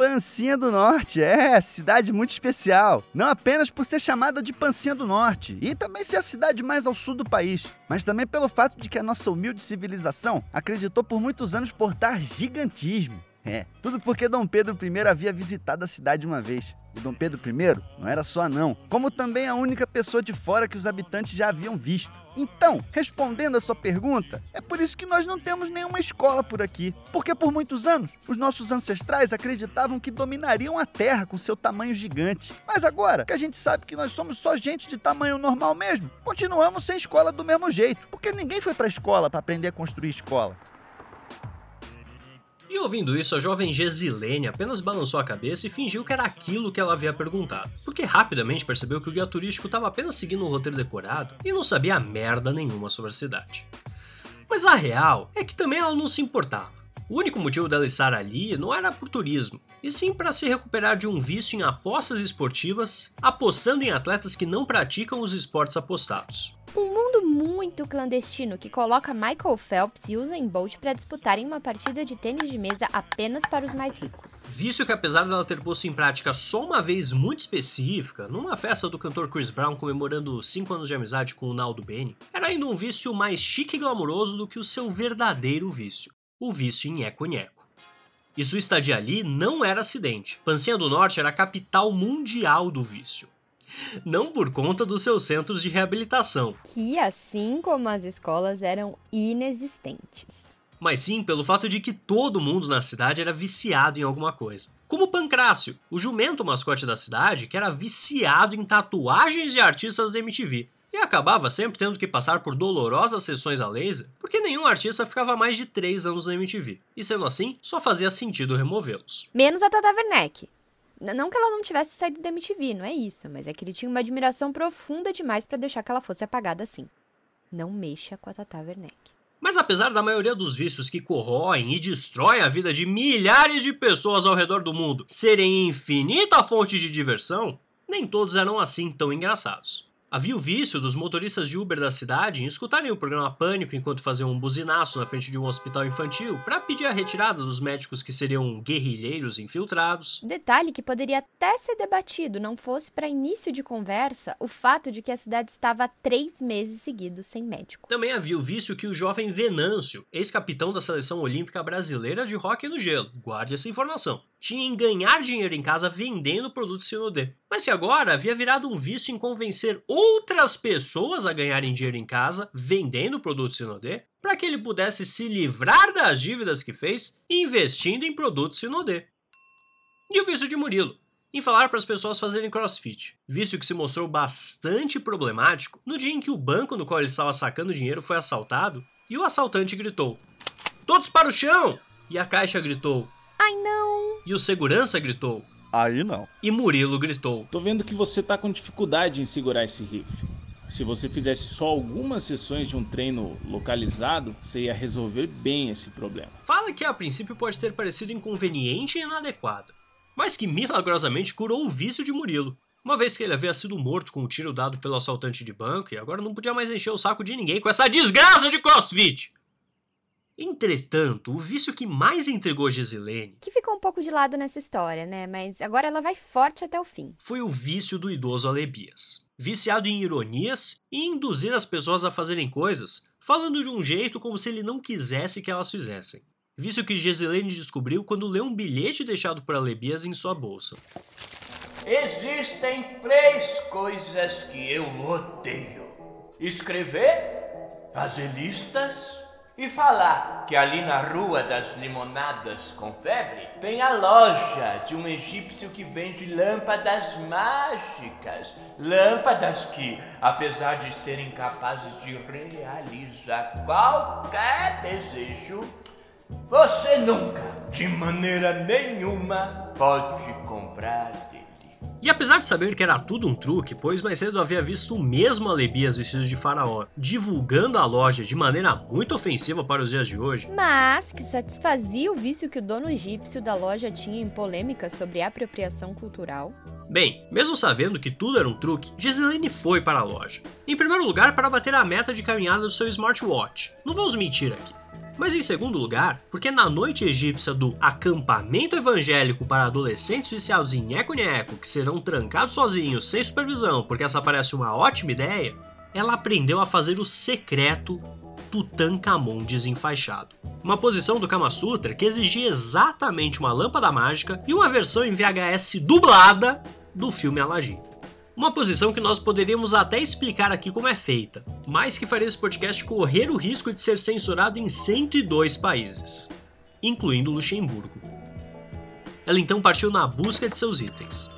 Pancinha do Norte, é, cidade muito especial. Não apenas por ser chamada de Pancinha do Norte e também ser a cidade mais ao sul do país, mas também pelo fato de que a nossa humilde civilização acreditou por muitos anos portar gigantismo. É, tudo porque Dom Pedro I havia visitado a cidade uma vez. E Dom Pedro I não era só não, como também a única pessoa de fora que os habitantes já haviam visto. Então, respondendo a sua pergunta, é por isso que nós não temos nenhuma escola por aqui. Porque por muitos anos, os nossos ancestrais acreditavam que dominariam a Terra com seu tamanho gigante. Mas agora, que a gente sabe que nós somos só gente de tamanho normal mesmo, continuamos sem escola do mesmo jeito. Porque ninguém foi para a escola para aprender a construir escola. E ouvindo isso, a jovem Gesilene apenas balançou a cabeça e fingiu que era aquilo que ela havia perguntado, porque rapidamente percebeu que o guia turístico estava apenas seguindo um roteiro decorado e não sabia merda nenhuma sobre a cidade. Mas a real é que também ela não se importava. O único motivo dela estar ali não era por turismo, e sim para se recuperar de um vício em apostas esportivas, apostando em atletas que não praticam os esportes apostados. Um mundo muito clandestino que coloca Michael Phelps e Usain Bolt para disputarem uma partida de tênis de mesa apenas para os mais ricos. Vício que apesar dela ter posto em prática só uma vez muito específica, numa festa do cantor Chris Brown comemorando 5 anos de amizade com o Naldo Bene, era ainda um vício mais chique e glamouroso do que o seu verdadeiro vício, o vício em eco-nheco. E sua estadia ali não era acidente. Pancinha do Norte era a capital mundial do vício não por conta dos seus centros de reabilitação. Que, assim como as escolas, eram inexistentes. Mas sim pelo fato de que todo mundo na cidade era viciado em alguma coisa. Como Pancrácio, o jumento mascote da cidade, que era viciado em tatuagens de artistas da MTV. E acabava sempre tendo que passar por dolorosas sessões a laser, porque nenhum artista ficava mais de 3 anos na MTV. E sendo assim, só fazia sentido removê-los. Menos a Tata Werneck. Não que ela não tivesse saído da MTV, não é isso, mas é que ele tinha uma admiração profunda demais para deixar que ela fosse apagada assim. Não mexa com a Tata Werneck. Mas apesar da maioria dos vícios que corroem e destroem a vida de milhares de pessoas ao redor do mundo serem infinita fonte de diversão, nem todos eram assim tão engraçados. Havia o vício dos motoristas de Uber da cidade em escutarem o programa Pânico enquanto faziam um buzinaço na frente de um hospital infantil para pedir a retirada dos médicos que seriam guerrilheiros infiltrados. Detalhe que poderia até ser debatido, não fosse para início de conversa, o fato de que a cidade estava há três meses seguidos sem médico. Também havia o vício que o jovem Venâncio, ex-capitão da seleção olímpica brasileira de hóquei no gelo, guarde essa informação, tinha em ganhar dinheiro em casa vendendo produtos Sinodê. Mas que agora havia virado um vício em convencer outras pessoas a ganharem dinheiro em casa vendendo produtos Sinodê, para que ele pudesse se livrar das dívidas que fez investindo em produtos Sinodê. E o vício de Murilo, em falar para as pessoas fazerem crossfit, vício que se mostrou bastante problemático no dia em que o banco no qual ele estava sacando dinheiro foi assaltado e o assaltante gritou: Todos para o chão! E a caixa gritou: Ai não! E o segurança gritou: Aí não. E Murilo gritou: Tô vendo que você tá com dificuldade em segurar esse rifle. Se você fizesse só algumas sessões de um treino localizado, você ia resolver bem esse problema. Fala que a princípio pode ter parecido inconveniente e inadequada, mas que milagrosamente curou o vício de Murilo. Uma vez que ele havia sido morto com o um tiro dado pelo assaltante de banco e agora não podia mais encher o saco de ninguém com essa desgraça de crossfit. Entretanto, o vício que mais intrigou Gisilene, que ficou um pouco de lado nessa história, né? Mas agora ela vai forte até o fim. Foi o vício do idoso Alebias. Viciado em ironias e induzir as pessoas a fazerem coisas, falando de um jeito como se ele não quisesse que elas fizessem. Vício que Gisilene descobriu quando leu um bilhete deixado por Alebias em sua bolsa. Existem três coisas que eu odeio: escrever, fazer listas e falar que ali na Rua das Limonadas com Febre tem a loja de um egípcio que vende lâmpadas mágicas. Lâmpadas que, apesar de serem capazes de realizar qualquer desejo, você nunca, de maneira nenhuma, pode comprar e apesar de saber que era tudo um truque, pois mais cedo havia visto o mesmo Alebias vestido de faraó divulgando a loja de maneira muito ofensiva para os dias de hoje, mas que satisfazia o vício que o dono egípcio da loja tinha em polêmicas sobre apropriação cultural. Bem, mesmo sabendo que tudo era um truque, Giseline foi para a loja. Em primeiro lugar, para bater a meta de caminhada do seu smartwatch. Não vamos mentir aqui. Mas em segundo lugar, porque na noite egípcia do acampamento evangélico para adolescentes viciados em nheco-nheco que serão trancados sozinhos, sem supervisão, porque essa parece uma ótima ideia, ela aprendeu a fazer o secreto Tutankhamon desenfaixado. Uma posição do Kama Sutra que exigia exatamente uma lâmpada mágica e uma versão em VHS dublada do filme Aladdin. Uma posição que nós poderíamos até explicar aqui como é feita, mas que faria esse podcast correr o risco de ser censurado em 102 países, incluindo Luxemburgo. Ela então partiu na busca de seus itens.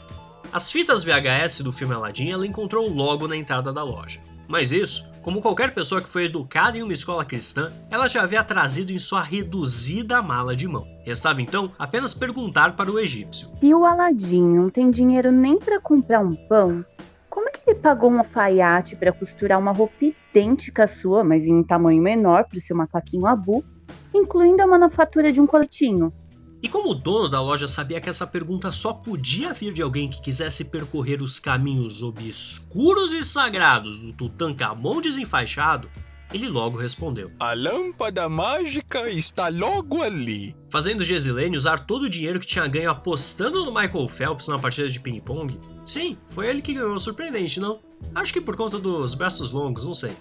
As fitas VHS do filme Aladdin ela encontrou logo na entrada da loja. Mas isso, como qualquer pessoa que foi educada em uma escola cristã, ela já havia trazido em sua reduzida mala de mão. Restava então apenas perguntar para o egípcio: Se o Aladim não tem dinheiro nem para comprar um pão, como é que ele pagou um alfaiate para costurar uma roupa idêntica à sua, mas em tamanho menor para o seu macaquinho Abu, incluindo a manufatura de um coletinho? E como o dono da loja sabia que essa pergunta só podia vir de alguém que quisesse percorrer os caminhos obscuros e sagrados do Tutankhamon desenfaixado, ele logo respondeu: A lâmpada mágica está logo ali. Fazendo Gesilene usar todo o dinheiro que tinha ganho apostando no Michael Phelps na partida de ping-pong? Sim, foi ele que ganhou, surpreendente, não? Acho que por conta dos braços longos, não sei.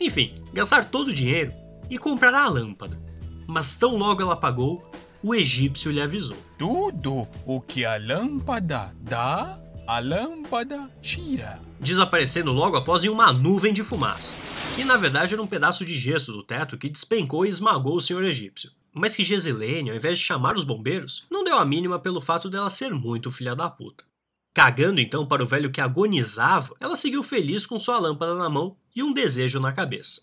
Enfim, gastar todo o dinheiro e comprar a lâmpada. Mas tão logo ela pagou, o egípcio lhe avisou. Tudo o que a lâmpada dá, a lâmpada tira. Desaparecendo logo após em uma nuvem de fumaça, que na verdade era um pedaço de gesso do teto que despencou e esmagou o senhor egípcio. Mas que Gesilene, ao invés de chamar os bombeiros, não deu a mínima pelo fato dela ser muito filha da puta. Cagando então para o velho que agonizava, ela seguiu feliz com sua lâmpada na mão e um desejo na cabeça: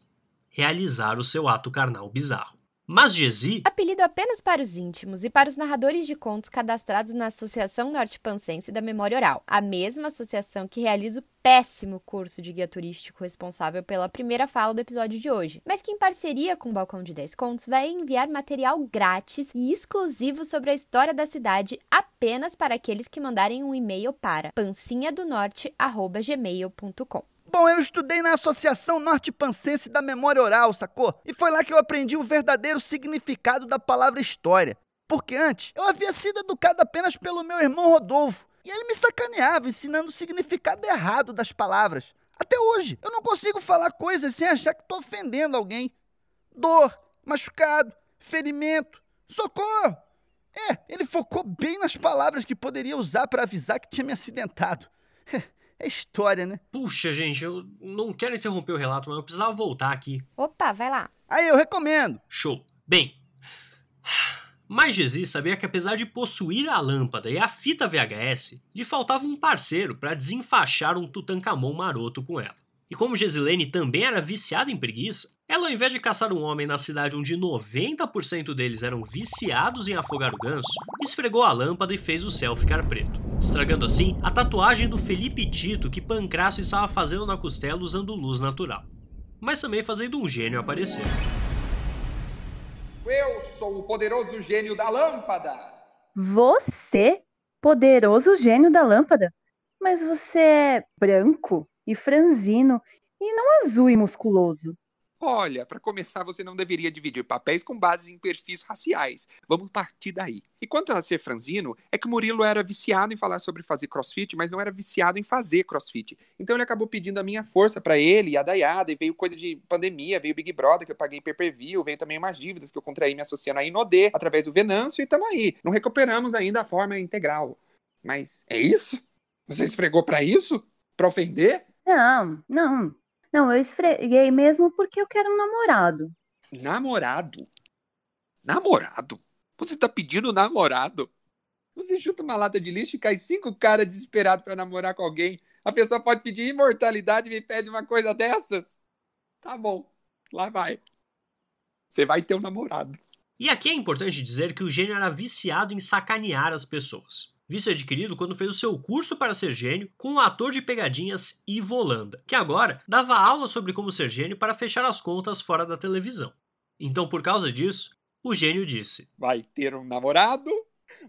realizar o seu ato carnal bizarro. Mas Gezi, Apelido apenas para os íntimos e para os narradores de contos cadastrados na Associação Norte-Pancense da Memória Oral, a mesma associação que realiza o péssimo curso de guia turístico responsável pela primeira fala do episódio de hoje, mas que em parceria com o Balcão de 10 Contos vai enviar material grátis e exclusivo sobre a história da cidade apenas para aqueles que mandarem um e-mail para pancinhadonorte@gmail.com. Bom, eu estudei na Associação Norte Pancense da Memória Oral, sacou? E foi lá que eu aprendi o verdadeiro significado da palavra história. Porque antes eu havia sido educado apenas pelo meu irmão Rodolfo. E ele me sacaneava, ensinando o significado errado das palavras. Até hoje, eu não consigo falar coisas sem achar que estou ofendendo alguém. Dor, machucado, ferimento, socorro. É, ele focou bem nas palavras que poderia usar para avisar que tinha me acidentado. É história, né? puxa gente, eu não quero interromper o relato, mas eu precisava voltar aqui. Opa, vai lá. Aí eu recomendo. Show. Bem, mas Gezi sabia que apesar de possuir a lâmpada e a fita VHS, lhe faltava um parceiro para desenfaixar um Tutankhamon maroto com ela. E como Gesilene também era viciada em preguiça, ela ao invés de caçar um homem na cidade onde 90% deles eram viciados em afogar o ganso, esfregou a lâmpada e fez o céu ficar preto, estragando assim a tatuagem do Felipe Tito que Pancrasso estava fazendo na costela usando luz natural, mas também fazendo um gênio aparecer. Eu sou o poderoso gênio da lâmpada. Você? Poderoso gênio da lâmpada? Mas você é branco e franzino e não azul e musculoso. Olha, para começar, você não deveria dividir papéis com base em perfis raciais. Vamos partir daí. E quanto a ser franzino, é que Murilo era viciado em falar sobre fazer crossfit, mas não era viciado em fazer crossfit. Então ele acabou pedindo a minha força para ele e a Dayada, e veio coisa de pandemia, veio Big Brother, que eu paguei per per view, veio também umas dívidas que eu contraí me associando a Inodê, através do Venâncio, e tamo aí. Não recuperamos ainda a forma integral. Mas é isso? Você esfregou para isso? Pra ofender? Não, não. Não, eu esfreguei mesmo porque eu quero um namorado. Namorado? Namorado? Você tá pedindo namorado? Você chuta uma lata de lixo e cai cinco caras desesperados pra namorar com alguém. A pessoa pode pedir imortalidade e me pede uma coisa dessas? Tá bom, lá vai. Você vai ter um namorado. E aqui é importante dizer que o gênio era viciado em sacanear as pessoas. Vício adquirido quando fez o seu curso para ser gênio com o ator de pegadinhas Ivo Holanda, que agora dava aula sobre como ser gênio para fechar as contas fora da televisão. Então, por causa disso, o gênio disse: Vai ter um namorado,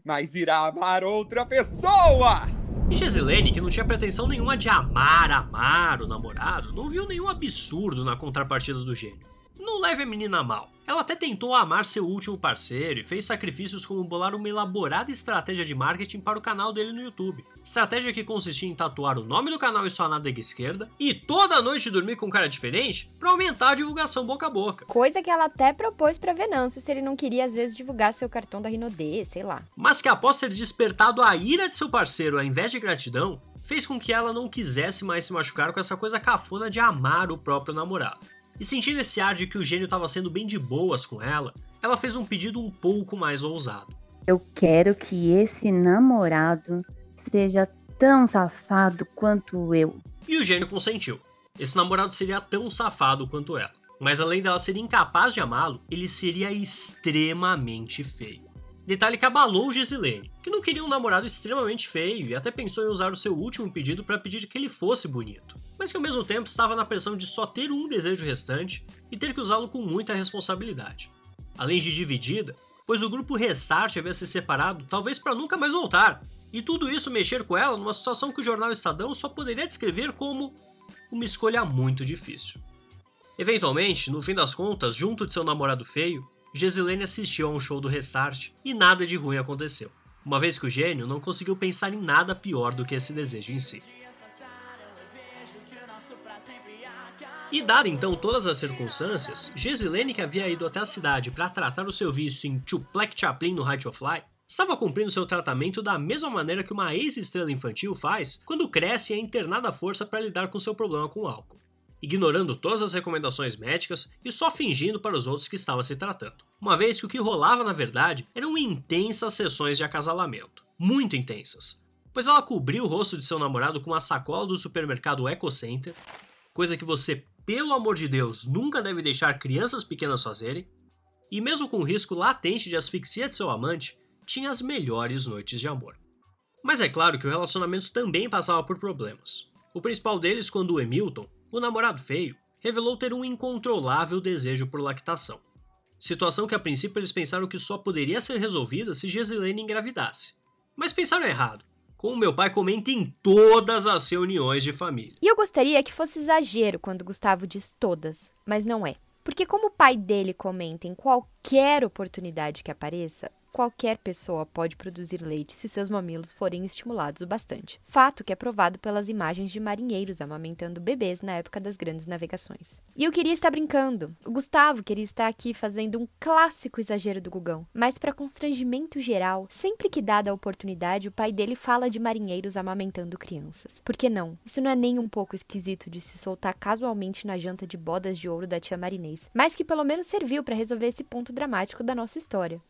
mas irá amar outra pessoa! E Gesilene, que não tinha pretensão nenhuma de amar, amar o namorado, não viu nenhum absurdo na contrapartida do gênio. Não leve a menina a mal. Ela até tentou amar seu último parceiro e fez sacrifícios como bolar uma elaborada estratégia de marketing para o canal dele no YouTube. Estratégia que consistia em tatuar o nome do canal em sua nádega esquerda e toda noite dormir com um cara diferente para aumentar a divulgação boca a boca. Coisa que ela até propôs para Venâncio se ele não queria às vezes divulgar seu cartão da Rinodê, sei lá. Mas que após ter despertado a ira de seu parceiro ao invés de gratidão, fez com que ela não quisesse mais se machucar com essa coisa cafona de amar o próprio namorado. E sentindo esse ar de que o gênio estava sendo bem de boas com ela, ela fez um pedido um pouco mais ousado. Eu quero que esse namorado seja tão safado quanto eu. E o gênio consentiu. Esse namorado seria tão safado quanto ela. Mas além dela ser incapaz de amá-lo, ele seria extremamente feio. Detalhe que abalou Gisilene, que não queria um namorado extremamente feio e até pensou em usar o seu último pedido para pedir que ele fosse bonito, mas que ao mesmo tempo estava na pressão de só ter um desejo restante e ter que usá-lo com muita responsabilidade. Além de dividida, pois o grupo Restart havia se separado, talvez para nunca mais voltar, e tudo isso mexer com ela numa situação que o jornal Estadão só poderia descrever como uma escolha muito difícil. Eventualmente, no fim das contas, junto de seu namorado feio, Gesilene assistiu a um show do Restart e nada de ruim aconteceu, uma vez que o gênio não conseguiu pensar em nada pior do que esse desejo em si. E dado então todas as circunstâncias, Gesilene, que havia ido até a cidade para tratar o seu vício em Tuplek Chaplin no Fly, estava cumprindo seu tratamento da mesma maneira que uma ex-estrela infantil faz quando cresce e é internada à força para lidar com seu problema com o álcool ignorando todas as recomendações médicas e só fingindo para os outros que estava se tratando. Uma vez que o que rolava na verdade eram intensas sessões de acasalamento. Muito intensas. Pois ela cobriu o rosto de seu namorado com uma sacola do supermercado Eco Center, coisa que você, pelo amor de Deus, nunca deve deixar crianças pequenas fazerem, e mesmo com o risco latente de asfixia de seu amante, tinha as melhores noites de amor. Mas é claro que o relacionamento também passava por problemas. O principal deles quando o Emilton, o namorado feio revelou ter um incontrolável desejo por lactação. Situação que a princípio eles pensaram que só poderia ser resolvida se Gesilene engravidasse. Mas pensaram errado. Como meu pai comenta em todas as reuniões de família. E eu gostaria que fosse exagero quando Gustavo diz todas, mas não é. Porque como o pai dele comenta em qualquer oportunidade que apareça, qualquer pessoa pode produzir leite se seus mamilos forem estimulados o bastante. Fato que é provado pelas imagens de marinheiros amamentando bebês na época das grandes navegações. E eu queria estar brincando. O Gustavo queria estar aqui fazendo um clássico exagero do Gugão, mas para constrangimento geral, sempre que dada a oportunidade, o pai dele fala de marinheiros amamentando crianças. Por que não? Isso não é nem um pouco esquisito de se soltar casualmente na janta de bodas de ouro da tia Marinês, mas que pelo menos serviu para resolver esse ponto dramático da nossa história.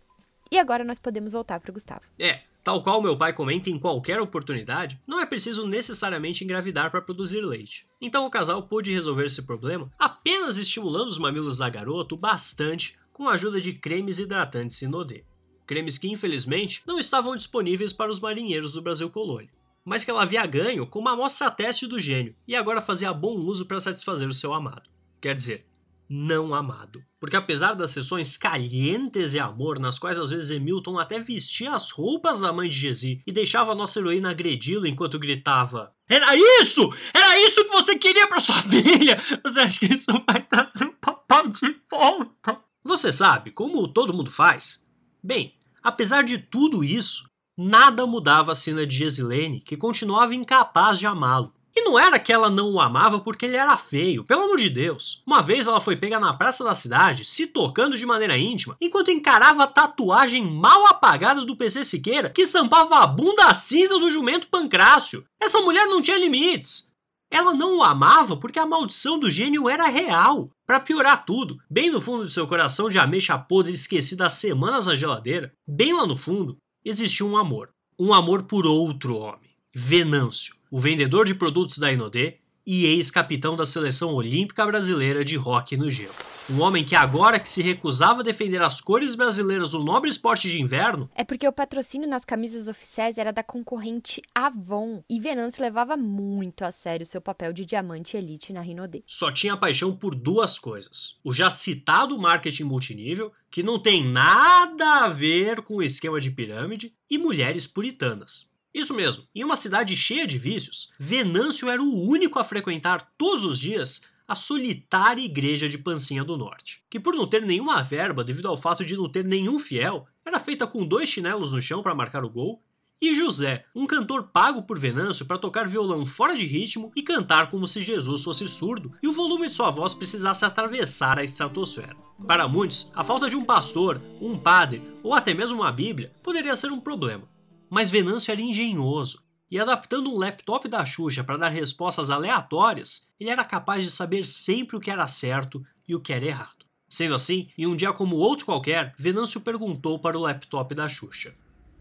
E agora nós podemos voltar para o Gustavo. É, tal qual meu pai comenta em qualquer oportunidade, não é preciso necessariamente engravidar para produzir leite. Então o casal pôde resolver esse problema apenas estimulando os mamilos da garota bastante com a ajuda de cremes hidratantes Sinodê. Cremes que infelizmente não estavam disponíveis para os marinheiros do Brasil colônia mas que ela havia ganho com uma amostra teste do gênio e agora fazia bom uso para satisfazer o seu amado. Quer dizer, não amado. Porque apesar das sessões calientes e amor, nas quais às vezes Hamilton até vestia as roupas da mãe de Jezi e deixava a nossa heroína agredi-lo enquanto gritava: Era isso! Era isso que você queria para sua filha! Você acha que isso vai trazer o papai de volta? Você sabe como todo mundo faz? Bem, apesar de tudo isso, nada mudava a cena de Gesilene, que continuava incapaz de amá-lo. E não era que ela não o amava porque ele era feio, pelo amor de Deus. Uma vez ela foi pega na praça da cidade, se tocando de maneira íntima, enquanto encarava a tatuagem mal apagada do PC Siqueira, que estampava a bunda cinza do jumento Pancrácio. Essa mulher não tinha limites. Ela não o amava porque a maldição do gênio era real. Para piorar tudo, bem no fundo de seu coração de ameixa podre esquecida há semanas na geladeira, bem lá no fundo, existia um amor. Um amor por outro homem. Venâncio o vendedor de produtos da Inodê e ex-capitão da seleção olímpica brasileira de hóquei no gelo. Um homem que agora que se recusava a defender as cores brasileiras do nobre esporte de inverno... É porque o patrocínio nas camisas oficiais era da concorrente Avon, e Venâncio levava muito a sério seu papel de diamante elite na Rinodê. Só tinha paixão por duas coisas. O já citado marketing multinível, que não tem nada a ver com o esquema de pirâmide, e mulheres puritanas. Isso mesmo, em uma cidade cheia de vícios, Venâncio era o único a frequentar todos os dias a solitária igreja de Pancinha do Norte, que por não ter nenhuma verba devido ao fato de não ter nenhum fiel, era feita com dois chinelos no chão para marcar o gol, e José, um cantor pago por Venâncio para tocar violão fora de ritmo e cantar como se Jesus fosse surdo e o volume de sua voz precisasse atravessar a estratosfera. Para muitos, a falta de um pastor, um padre ou até mesmo uma Bíblia poderia ser um problema. Mas Venâncio era engenhoso e adaptando um laptop da Xuxa para dar respostas aleatórias, ele era capaz de saber sempre o que era certo e o que era errado. Sendo assim, em um dia como outro qualquer, Venâncio perguntou para o laptop da Xuxa: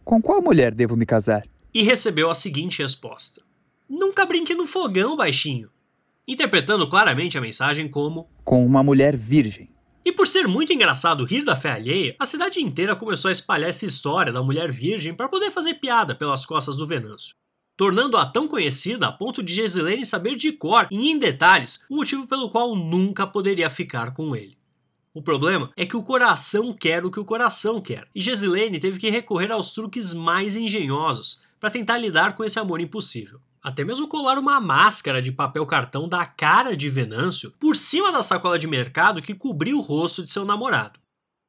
Com qual mulher devo me casar? E recebeu a seguinte resposta: Nunca brinque no fogão, baixinho. Interpretando claramente a mensagem como: Com uma mulher virgem. E por ser muito engraçado rir da fé alheia, a cidade inteira começou a espalhar essa história da mulher virgem para poder fazer piada pelas costas do Venâncio tornando-a tão conhecida a ponto de Gesilene saber de cor e em detalhes o motivo pelo qual nunca poderia ficar com ele. O problema é que o coração quer o que o coração quer, e Gesilene teve que recorrer aos truques mais engenhosos para tentar lidar com esse amor impossível. Até mesmo colar uma máscara de papel cartão da cara de Venâncio por cima da sacola de mercado que cobriu o rosto de seu namorado.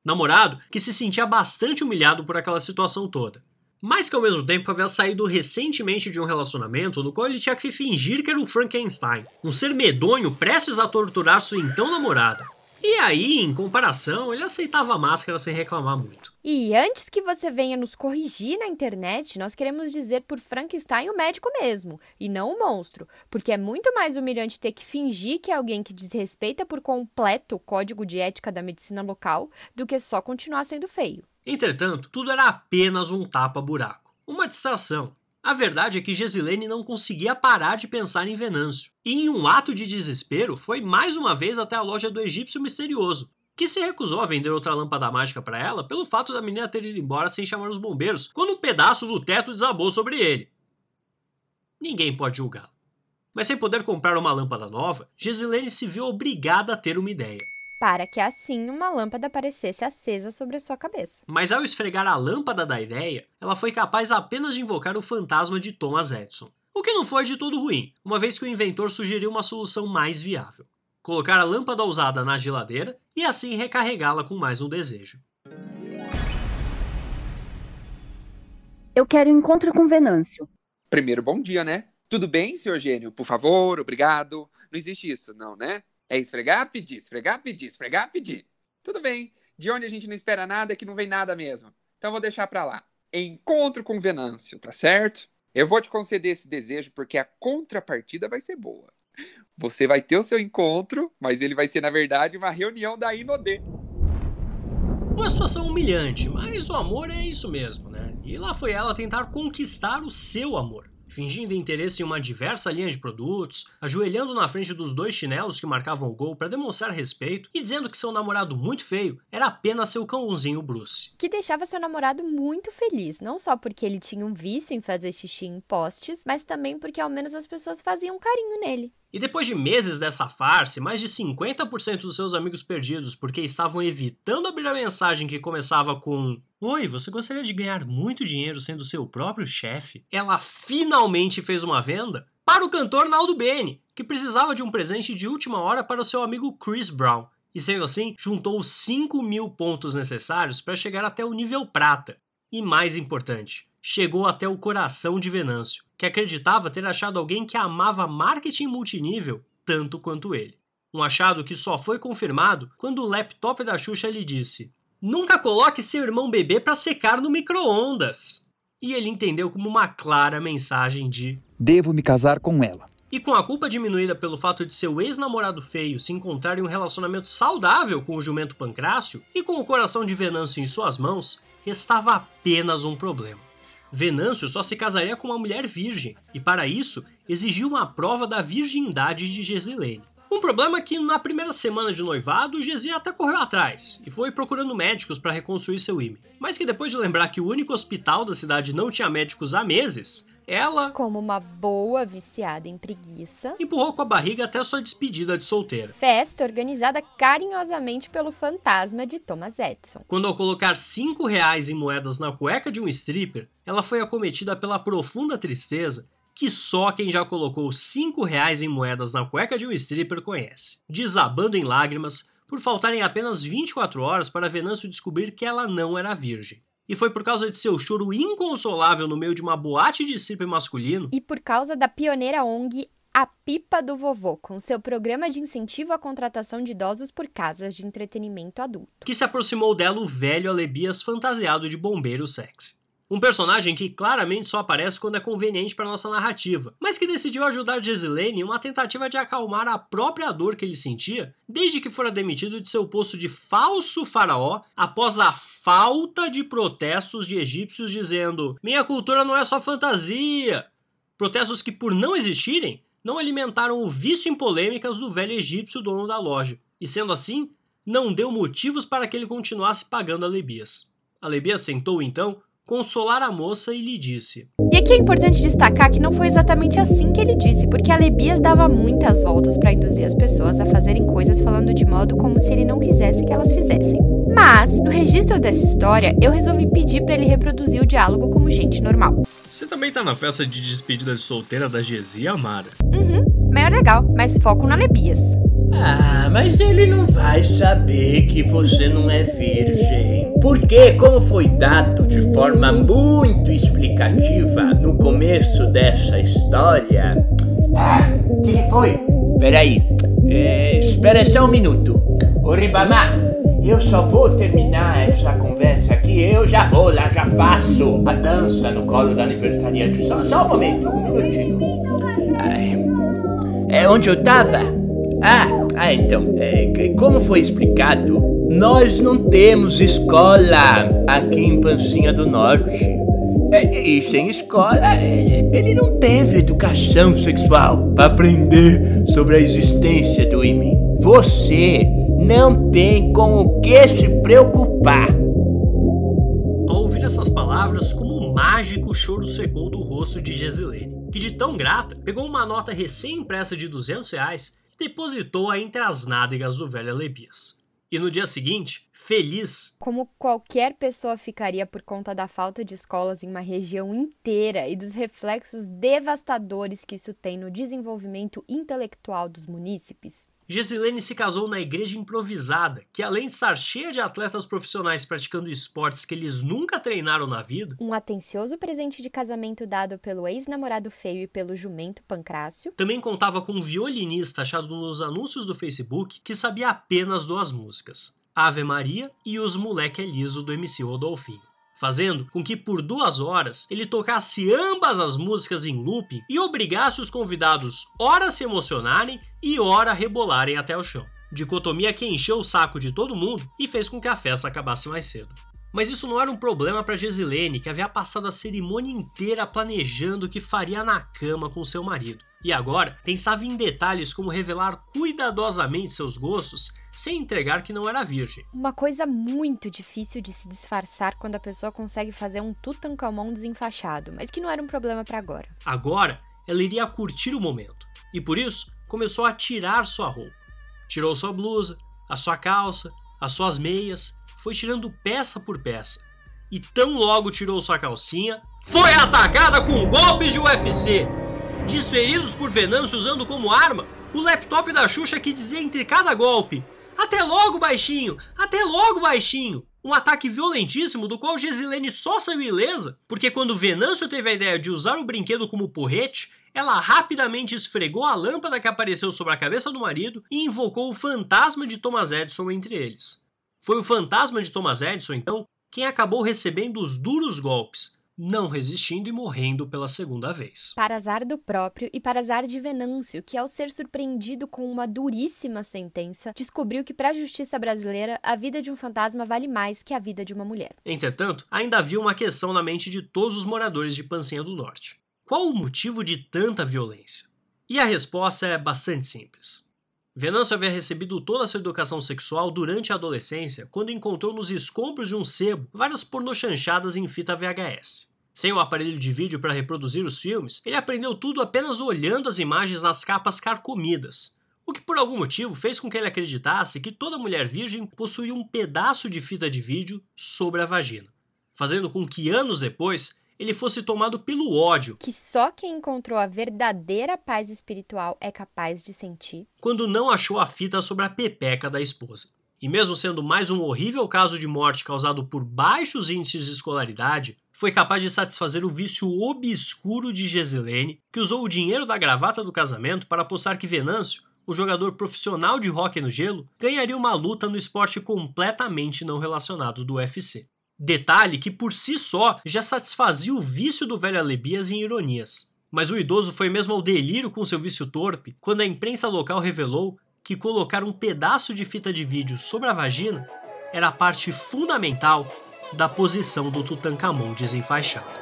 Namorado que se sentia bastante humilhado por aquela situação toda mas que ao mesmo tempo havia saído recentemente de um relacionamento no qual ele tinha que fingir que era um Frankenstein, um ser medonho prestes a torturar sua então namorada. E aí, em comparação, ele aceitava a máscara sem reclamar muito. E antes que você venha nos corrigir na internet, nós queremos dizer por Frankenstein o médico mesmo, e não o monstro, porque é muito mais humilhante ter que fingir que é alguém que desrespeita por completo o código de ética da medicina local do que só continuar sendo feio. Entretanto, tudo era apenas um tapa-buraco, uma distração. A verdade é que Gesilene não conseguia parar de pensar em Venâncio, e em um ato de desespero foi mais uma vez até a loja do egípcio misterioso, que se recusou a vender outra lâmpada mágica para ela pelo fato da menina ter ido embora sem chamar os bombeiros quando um pedaço do teto desabou sobre ele. Ninguém pode julgá-lo. Mas sem poder comprar uma lâmpada nova, Gesilene se viu obrigada a ter uma ideia para que assim uma lâmpada aparecesse acesa sobre a sua cabeça. Mas ao esfregar a lâmpada da ideia, ela foi capaz apenas de invocar o fantasma de Thomas Edison. O que não foi de todo ruim, uma vez que o inventor sugeriu uma solução mais viável: colocar a lâmpada usada na geladeira e assim recarregá-la com mais um desejo. Eu quero encontro com Venâncio. Primeiro, bom dia, né? Tudo bem, senhor Gênio? Por favor, obrigado. Não existe isso, não, né? É esfregar, pedir, esfregar, pedir, esfregar, pedir. Tudo bem. De onde a gente não espera nada é que não vem nada mesmo. Então vou deixar para lá. Encontro com Venâncio, tá certo? Eu vou te conceder esse desejo porque a contrapartida vai ser boa. Você vai ter o seu encontro, mas ele vai ser, na verdade, uma reunião da Inodê. Uma situação humilhante, mas o amor é isso mesmo, né? E lá foi ela tentar conquistar o seu amor fingindo interesse em uma diversa linha de produtos, ajoelhando na frente dos dois chinelos que marcavam o gol para demonstrar respeito e dizendo que seu namorado muito feio era apenas seu cãozinho Bruce. Que deixava seu namorado muito feliz, não só porque ele tinha um vício em fazer xixi em postes, mas também porque ao menos as pessoas faziam carinho nele. E depois de meses dessa farsa, mais de 50% dos seus amigos perdidos porque estavam evitando abrir a mensagem que começava com Oi, você gostaria de ganhar muito dinheiro sendo seu próprio chefe? Ela finalmente fez uma venda para o cantor Naldo Bene, que precisava de um presente de última hora para o seu amigo Chris Brown. E sendo assim, juntou os 5 mil pontos necessários para chegar até o nível prata. E mais importante, chegou até o coração de Venâncio, que acreditava ter achado alguém que amava marketing multinível tanto quanto ele. Um achado que só foi confirmado quando o laptop da Xuxa lhe disse: Nunca coloque seu irmão bebê para secar no micro-ondas. E ele entendeu como uma clara mensagem de: Devo me casar com ela. E com a culpa diminuída pelo fato de seu ex-namorado feio se encontrar em um relacionamento saudável com o jumento Pancrácio e com o coração de Venâncio em suas mãos, restava apenas um problema. Venâncio só se casaria com uma mulher virgem, e para isso exigiu uma prova da virgindade de Gesilene. Um problema é que na primeira semana de noivado, Gesi até correu atrás e foi procurando médicos para reconstruir seu ímã. Mas que depois de lembrar que o único hospital da cidade não tinha médicos há meses, ela, como uma boa viciada em preguiça, empurrou com a barriga até sua despedida de solteira. Festa organizada carinhosamente pelo fantasma de Thomas Edison. Quando ao colocar cinco reais em moedas na cueca de um stripper, ela foi acometida pela profunda tristeza que só quem já colocou 5 reais em moedas na cueca de um stripper conhece, desabando em lágrimas por faltarem apenas 24 horas para Venâncio descobrir que ela não era virgem. E foi por causa de seu choro inconsolável no meio de uma boate de stripper masculino E por causa da pioneira ONG A Pipa do Vovô, com seu programa de incentivo à contratação de idosos por casas de entretenimento adulto. que se aproximou dela o velho Alebias fantasiado de bombeiro sexy. Um personagem que claramente só aparece quando é conveniente para nossa narrativa, mas que decidiu ajudar Gisilene em uma tentativa de acalmar a própria dor que ele sentia desde que fora demitido de seu posto de falso faraó após a falta de protestos de egípcios dizendo: Minha cultura não é só fantasia. Protestos que, por não existirem, não alimentaram o vício em polêmicas do velho egípcio dono da loja, e sendo assim, não deu motivos para que ele continuasse pagando Alebias. Alebias tentou então consolar a moça e lhe disse: E aqui é importante destacar que não foi exatamente assim que ele disse, porque Alebias dava muitas voltas para induzir as pessoas a fazerem coisas falando de modo como se ele não quisesse que elas fizessem. Mas, no registro dessa história, eu resolvi pedir para ele reproduzir o diálogo como gente normal. Você também tá na festa de despedida de solteira da Gesi Amara. Uhum, maior legal, mas foco na Alebias. Ah, mas ele não vai saber que você não é virgem. Porque, como foi dado de forma muito explicativa no começo dessa história. Ah, o que, foi? Peraí, é, espera só um minuto. Ô eu só vou terminar essa conversa aqui, eu já vou lá, já faço a dança no colo da aniversariante. Só, só um momento, um minutinho. Ai, é onde eu tava? Ah, ah então, é, como foi explicado, nós não temos escola aqui em Pancinha do Norte. É, e sem escola, ele não teve educação sexual para aprender sobre a existência do ímã. Você não tem com o que se preocupar. Ao ouvir essas palavras, como um mágico choro secou do rosto de Gesilene, que de tão grata, pegou uma nota recém-impressa de 200 reais e depositou-a entre as nádegas do velho Alebias. E no dia seguinte, feliz, Como qualquer pessoa ficaria por conta da falta de escolas em uma região inteira e dos reflexos devastadores que isso tem no desenvolvimento intelectual dos munícipes. Gesilene se casou na igreja improvisada, que além de estar cheia de atletas profissionais praticando esportes que eles nunca treinaram na vida, Um atencioso presente de casamento dado pelo ex-namorado feio e pelo jumento Pancrácio. também contava com um violinista achado nos anúncios do Facebook que sabia apenas duas músicas, Ave Maria e Os Moleque é Liso do MC Rodolfinho. Fazendo com que por duas horas ele tocasse ambas as músicas em looping e obrigasse os convidados ora a se emocionarem e ora a rebolarem até o chão. Dicotomia que encheu o saco de todo mundo e fez com que a festa acabasse mais cedo. Mas isso não era um problema para Gesilene, que havia passado a cerimônia inteira planejando o que faria na cama com seu marido. E agora pensava em detalhes como revelar cuidadosamente seus gostos sem entregar que não era virgem. Uma coisa muito difícil de se disfarçar quando a pessoa consegue fazer um Tutankhamon desenfaixado, mas que não era um problema para agora. Agora ela iria curtir o momento e por isso começou a tirar sua roupa. Tirou sua blusa, a sua calça, as suas meias, foi tirando peça por peça. E tão logo tirou sua calcinha, foi atacada com golpes de UFC, desferidos por Venâncio usando como arma o laptop da Xuxa que dizia entre cada golpe: Até logo, baixinho! Até logo, baixinho! Um ataque violentíssimo do qual Gesilene só saiu ilesa, porque quando Venâncio teve a ideia de usar o brinquedo como porrete, ela rapidamente esfregou a lâmpada que apareceu sobre a cabeça do marido e invocou o fantasma de Thomas Edison entre eles. Foi o fantasma de Thomas Edison, então, quem acabou recebendo os duros golpes, não resistindo e morrendo pela segunda vez. Para azar do próprio e para azar de Venâncio, que ao ser surpreendido com uma duríssima sentença, descobriu que para a justiça brasileira a vida de um fantasma vale mais que a vida de uma mulher. Entretanto, ainda havia uma questão na mente de todos os moradores de Pancinha do Norte. Qual o motivo de tanta violência? E a resposta é bastante simples. Venâncio havia recebido toda a sua educação sexual durante a adolescência quando encontrou nos escombros de um sebo várias pornochanchadas em fita VHS. Sem o aparelho de vídeo para reproduzir os filmes, ele aprendeu tudo apenas olhando as imagens nas capas carcomidas, o que por algum motivo fez com que ele acreditasse que toda mulher virgem possuía um pedaço de fita de vídeo sobre a vagina, fazendo com que anos depois ele fosse tomado pelo ódio. Que só quem encontrou a verdadeira paz espiritual é capaz de sentir. Quando não achou a fita sobre a pepeca da esposa. E mesmo sendo mais um horrível caso de morte causado por baixos índices de escolaridade, foi capaz de satisfazer o vício obscuro de Gesilene, que usou o dinheiro da gravata do casamento para apostar que Venâncio, o jogador profissional de hóquei no gelo, ganharia uma luta no esporte completamente não relacionado do UFC. Detalhe que por si só já satisfazia o vício do velho Alebias em ironias. Mas o idoso foi mesmo ao delírio com seu vício torpe quando a imprensa local revelou que colocar um pedaço de fita de vídeo sobre a vagina era parte fundamental da posição do Tutankhamon desenfaixado.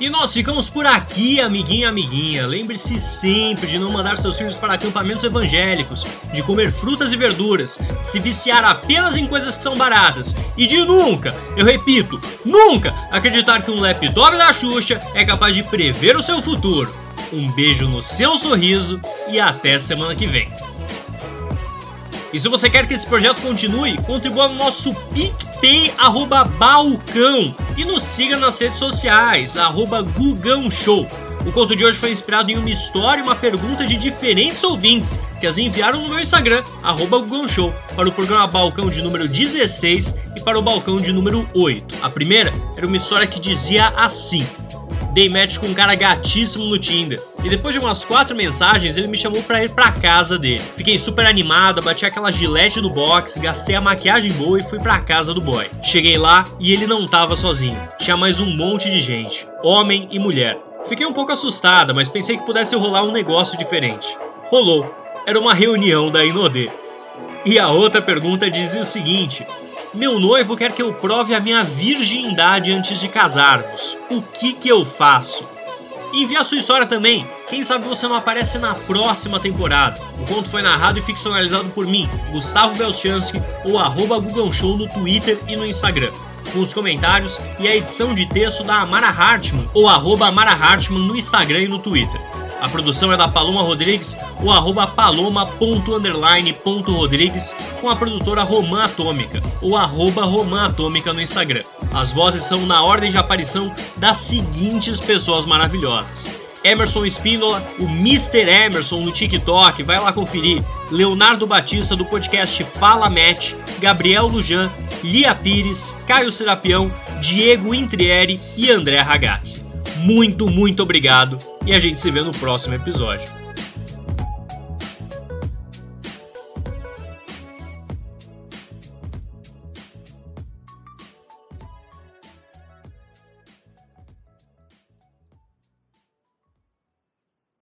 E nós ficamos por aqui, amiguinho e amiguinha. Lembre-se sempre de não mandar seus filhos para acampamentos evangélicos, de comer frutas e verduras, de se viciar apenas em coisas que são baratas e de nunca, eu repito, nunca acreditar que um laptop da Xuxa é capaz de prever o seu futuro. Um beijo no seu sorriso e até semana que vem. E se você quer que esse projeto continue, contribua no nosso PicPay arroba Balcão e nos siga nas redes sociais, arroba Gugão Show. O conto de hoje foi inspirado em uma história e uma pergunta de diferentes ouvintes que as enviaram no meu Instagram, arroba Show, para o programa Balcão de número 16 e para o Balcão de número 8. A primeira era uma história que dizia assim: Dei match com um cara gatíssimo no Tinder. E depois de umas quatro mensagens, ele me chamou pra ir pra casa dele. Fiquei super animado, bati aquela gilete no box, gastei a maquiagem boa e fui pra casa do boy. Cheguei lá e ele não tava sozinho. Tinha mais um monte de gente, homem e mulher. Fiquei um pouco assustada, mas pensei que pudesse rolar um negócio diferente. Rolou. Era uma reunião da Inodê. E a outra pergunta dizia o seguinte: meu noivo quer que eu prove a minha virgindade antes de casarmos. O que que eu faço? Envie a sua história também. Quem sabe você não aparece na próxima temporada. O conto foi narrado e ficcionalizado por mim, Gustavo Belchansky, ou arroba Google Show no Twitter e no Instagram. Com os comentários e a edição de texto da Amara Hartman, ou arroba Amara Hartman no Instagram e no Twitter. A produção é da Paloma Rodrigues, o arroba paloma.underline.rodrigues, com a produtora Romã Atômica, ou arroba Romã Atômica no Instagram. As vozes são na ordem de aparição das seguintes pessoas maravilhosas. Emerson Espíndola, o Mr. Emerson no TikTok, vai lá conferir. Leonardo Batista do podcast Fala Match, Gabriel Lujan, Lia Pires, Caio Serapião, Diego Intrieri e André Ragazzi. Muito, muito obrigado e a gente se vê no próximo episódio.